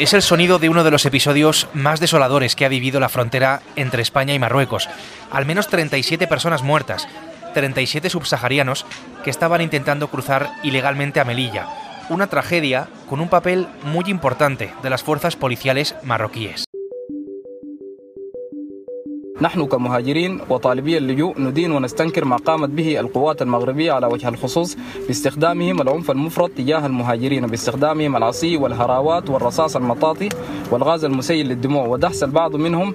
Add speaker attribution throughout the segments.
Speaker 1: Es el sonido de uno de los episodios más desoladores que ha vivido la frontera entre España y Marruecos. Al menos 37 personas muertas, 37 subsaharianos que estaban intentando cruzar ilegalmente a Melilla. Una tragedia con un papel muy importante de las fuerzas policiales marroquíes.
Speaker 2: نحن كمهاجرين وطالبي اللجوء ندين ونستنكر ما قامت به القوات المغربية على وجه الخصوص باستخدامهم العنف المفرط تجاه المهاجرين باستخدامهم العصي والهراوات والرصاص المطاطي والغاز المسيل للدموع ودحس البعض منهم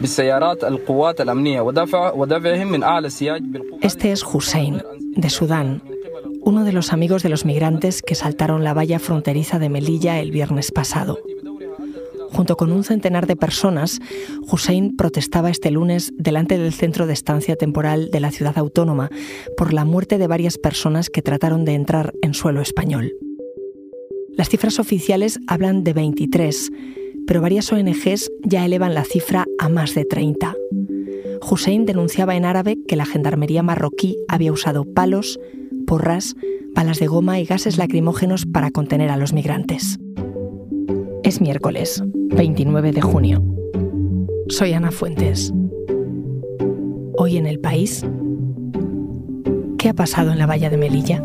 Speaker 2: بالسيارات القوات الأمنية ودفع ودفعهم من أعلى السياج
Speaker 3: Este es Hussein, de Sudán, uno de los amigos de los migrantes que saltaron la valla fronteriza de Melilla el viernes pasado. Junto con un centenar de personas, Hussein protestaba este lunes delante del centro de estancia temporal de la ciudad autónoma por la muerte de varias personas que trataron de entrar en suelo español. Las cifras oficiales hablan de 23, pero varias ONGs ya elevan la cifra a más de 30. Hussein denunciaba en árabe que la gendarmería marroquí había usado palos, porras, balas de goma y gases lacrimógenos para contener a los migrantes. Es miércoles, 29 de junio. Soy Ana Fuentes. Hoy en el país, ¿qué ha pasado en la valla de Melilla?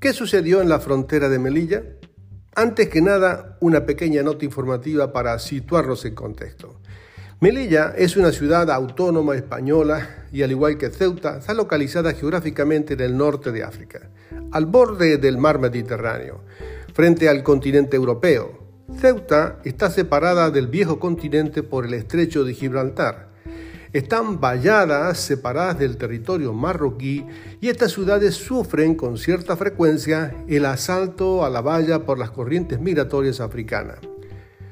Speaker 4: ¿Qué sucedió en la frontera de Melilla? Antes que nada, una pequeña nota informativa para situarnos en contexto. Melilla es una ciudad autónoma española y al igual que Ceuta, está localizada geográficamente en el norte de África, al borde del mar Mediterráneo, frente al continente europeo. Ceuta está separada del viejo continente por el estrecho de Gibraltar, están valladas, separadas del territorio marroquí y estas ciudades sufren con cierta frecuencia el asalto a la valla por las corrientes migratorias africanas.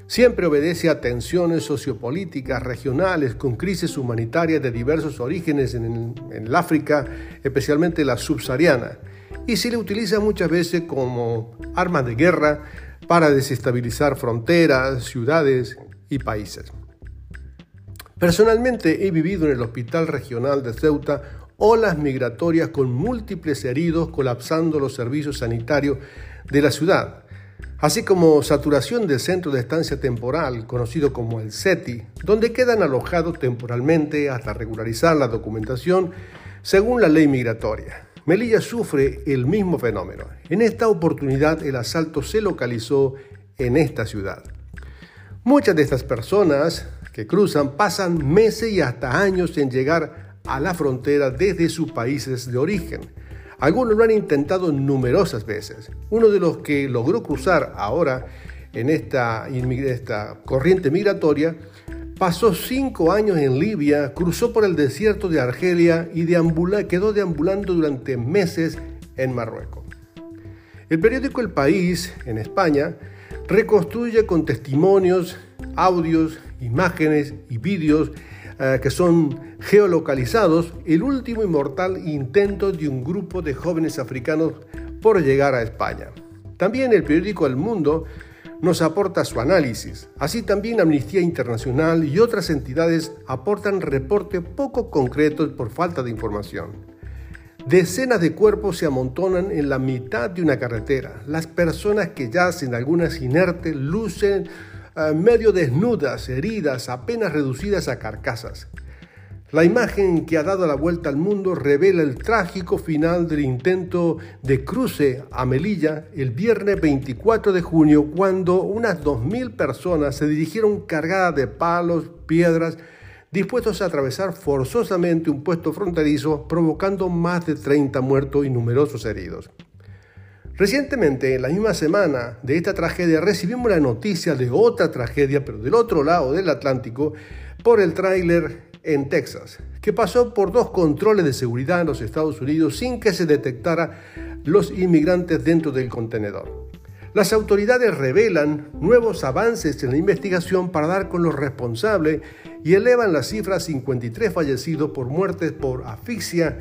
Speaker 4: Siempre obedece a tensiones sociopolíticas regionales con crisis humanitarias de diversos orígenes en, el África, especialmente la subsahariana, y se le utiliza muchas veces como arma de guerra para desestabilizar fronteras, ciudades y países. Personalmente he vivido en el Hospital Regional de Ceuta olas migratorias con múltiples heridos colapsando los servicios sanitarios de la ciudad, así como saturación del centro de estancia temporal, conocido como el CETI, donde quedan alojados temporalmente hasta regularizar la documentación según la ley migratoria. Melilla sufre el mismo fenómeno. En esta oportunidad el asalto se localizó en esta ciudad. Muchas de estas personas que cruzan pasan meses y hasta años en llegar a la frontera desde sus países de origen. Algunos lo han intentado numerosas veces. Uno de los que logró cruzar ahora en esta, esta corriente migratoria pasó cinco años en Libia, cruzó por el desierto de Argelia y quedó deambulando durante meses en Marruecos. El periódico El País, en España, reconstruye con testimonios, audios, imágenes y vídeos eh, que son geolocalizados, el último y mortal intento de un grupo de jóvenes africanos por llegar a España. También el periódico El Mundo nos aporta su análisis. Así también Amnistía Internacional y otras entidades aportan reportes poco concretos por falta de información. Decenas de cuerpos se amontonan en la mitad de una carretera. Las personas que yacen, algunas inertes, lucen medio desnudas, heridas, apenas reducidas a carcasas. La imagen que ha dado la vuelta al mundo revela el trágico final del intento de cruce a Melilla el viernes 24 de junio, cuando unas 2.000 personas se dirigieron cargadas de palos, piedras, dispuestos a atravesar forzosamente un puesto fronterizo, provocando más de 30 muertos y numerosos heridos. Recientemente, en la misma semana de esta tragedia, recibimos la noticia de otra tragedia, pero del otro lado del Atlántico, por el tráiler en Texas, que pasó por dos controles de seguridad en los Estados Unidos sin que se detectara los inmigrantes dentro del contenedor. Las autoridades revelan nuevos avances en la investigación para dar con los responsables y elevan la cifra a 53 fallecidos por muertes por asfixia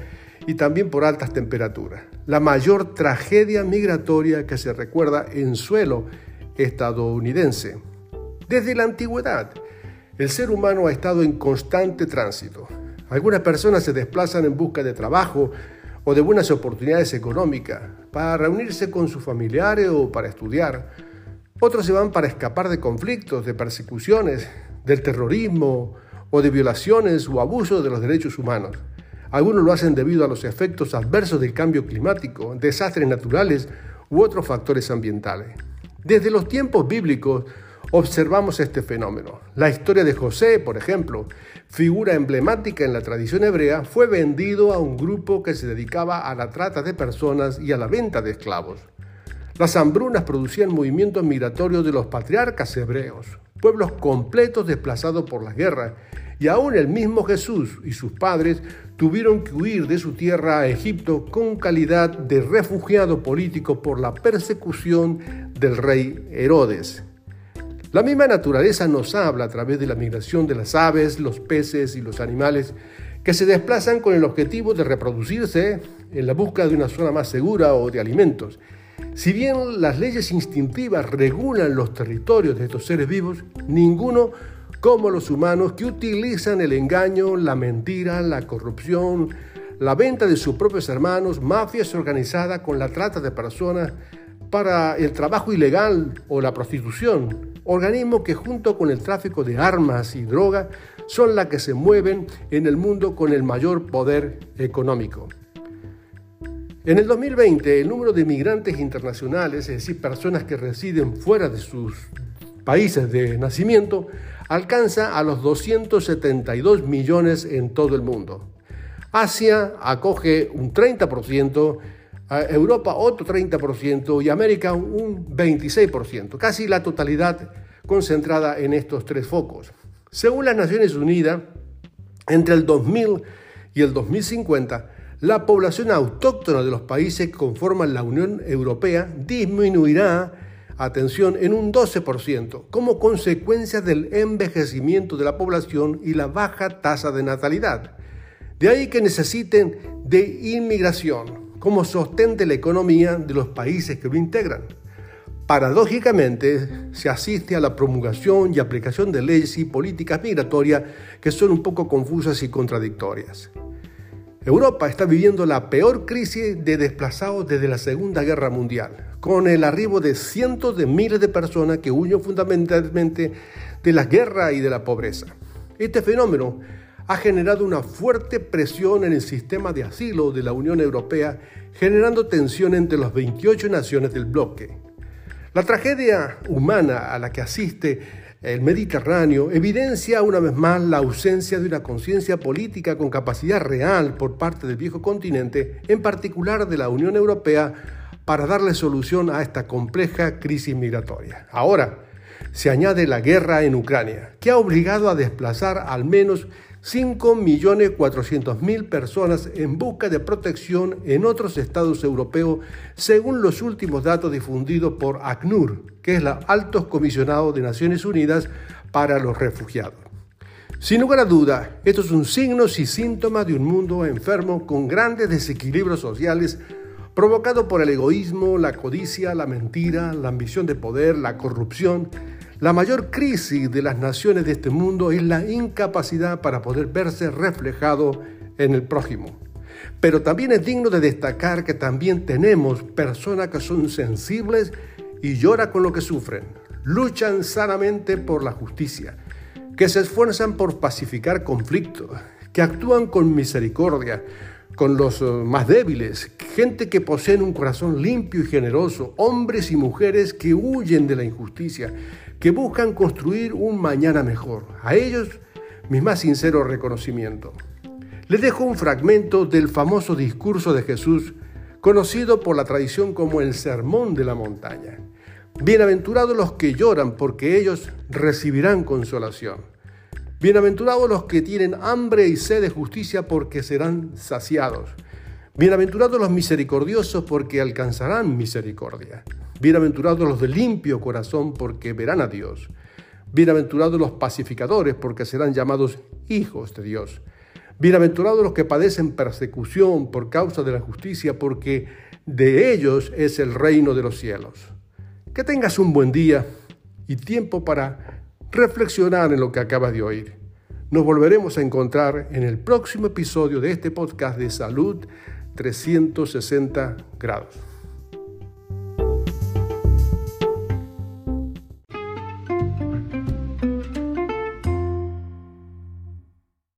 Speaker 4: y también por altas temperaturas. La mayor tragedia migratoria que se recuerda en suelo estadounidense. Desde la antigüedad, el ser humano ha estado en constante tránsito. Algunas personas se desplazan en busca de trabajo, o de buenas oportunidades económicas, para reunirse con sus familiares o para estudiar. Otros se van para escapar de conflictos, de persecuciones, del terrorismo o de violaciones o abusos de los derechos humanos. Algunos lo hacen debido a los efectos adversos del cambio climático, desastres naturales u otros factores ambientales. Desde los tiempos bíblicos, observamos este fenómeno. La historia de José, por ejemplo, figura emblemática en la tradición hebrea, fue vendido a un grupo que se dedicaba a la trata de personas y a la venta de esclavos. Las hambrunas producían movimientos migratorios de los patriarcas hebreos, pueblos completos desplazados por la guerra, y aún el mismo Jesús y sus padres tuvieron que huir de su tierra a Egipto con calidad de refugiado político por la persecución del rey Herodes. La misma naturaleza nos habla a través de la migración de las aves, los peces y los animales que se desplazan con el objetivo de reproducirse en la búsqueda de una zona más segura o de alimentos. Si bien las leyes instintivas regulan los territorios de estos seres vivos, ninguno como los humanos que utilizan el engaño, la mentira, la corrupción, la venta de sus propios hermanos, mafias organizadas con la trata de personas para el trabajo ilegal o la prostitución, organismos que junto con el tráfico de armas y droga son las que se mueven en el mundo con el mayor poder económico. En el 2020, el número de migrantes internacionales, es decir, personas que residen fuera de sus países de nacimiento, alcanza a los 272 millones en todo el mundo. Asia acoge un 30%, Europa otro 30% y América un 26%, casi la totalidad concentrada en estos tres focos. Según las Naciones Unidas, entre el 2000 y el 2050, la población autóctona de los países que conforman la Unión Europea disminuirá, atención, en un 12% como consecuencia del envejecimiento de la población y la baja tasa de natalidad. De ahí que necesiten de inmigración, como sostén de la economía de los países que lo integran. Paradójicamente, se asiste a la promulgación y aplicación de leyes y políticas migratorias que son un poco confusas y contradictorias. Europa está viviendo la peor crisis de desplazados desde la Segunda Guerra Mundial, con el arribo de cientos de miles de personas que huyen fundamentalmente de la guerra y de la pobreza. Este fenómeno ha generado una fuerte presión en el sistema de asilo de la Unión Europea, generando tensión entre las 28 naciones del bloque. La tragedia humana a la que asiste el Mediterráneo evidencia una vez más la ausencia de una conciencia política con capacidad real por parte del viejo continente, en particular de la Unión Europea, para darle solución a esta compleja crisis migratoria. Ahora, se añade la guerra en Ucrania, que ha obligado a desplazar al menos 5.400.000 personas en busca de protección en otros estados europeos, según los últimos datos difundidos por ACNUR, que es el Alto Comisionado de Naciones Unidas para los Refugiados. Sin lugar a duda, estos son signos y síntomas de un mundo enfermo con grandes desequilibrios sociales provocados por el egoísmo, la codicia, la mentira, la ambición de poder, la corrupción. La mayor crisis de las naciones de este mundo es la incapacidad para poder verse reflejado en el prójimo. Pero también es digno de destacar que también tenemos personas que son sensibles y lloran con lo que sufren, luchan sanamente por la justicia, que se esfuerzan por pacificar conflictos, que actúan con misericordia con los eh, más débiles, gente que posee un corazón limpio y generoso, hombres y mujeres que huyen de la injusticia, que buscan construir un mañana mejor. A ellos mi más sincero reconocimiento. Les dejo un fragmento del famoso discurso de Jesús, conocido por la tradición como el Sermón de la Montaña. Bienaventurados los que lloran, porque ellos recibirán consolación. Bienaventurados los que tienen hambre y sed de justicia, porque serán saciados. Bienaventurados los misericordiosos, porque alcanzarán misericordia. Bienaventurados los de limpio corazón, porque verán a Dios. Bienaventurados los pacificadores, porque serán llamados hijos de Dios. Bienaventurados los que padecen persecución por causa de la justicia, porque de ellos es el reino de los cielos. Que tengas un buen día y tiempo para reflexionar en lo que acabas de oír. Nos volveremos a encontrar en el próximo episodio de este podcast de Salud 360 grados.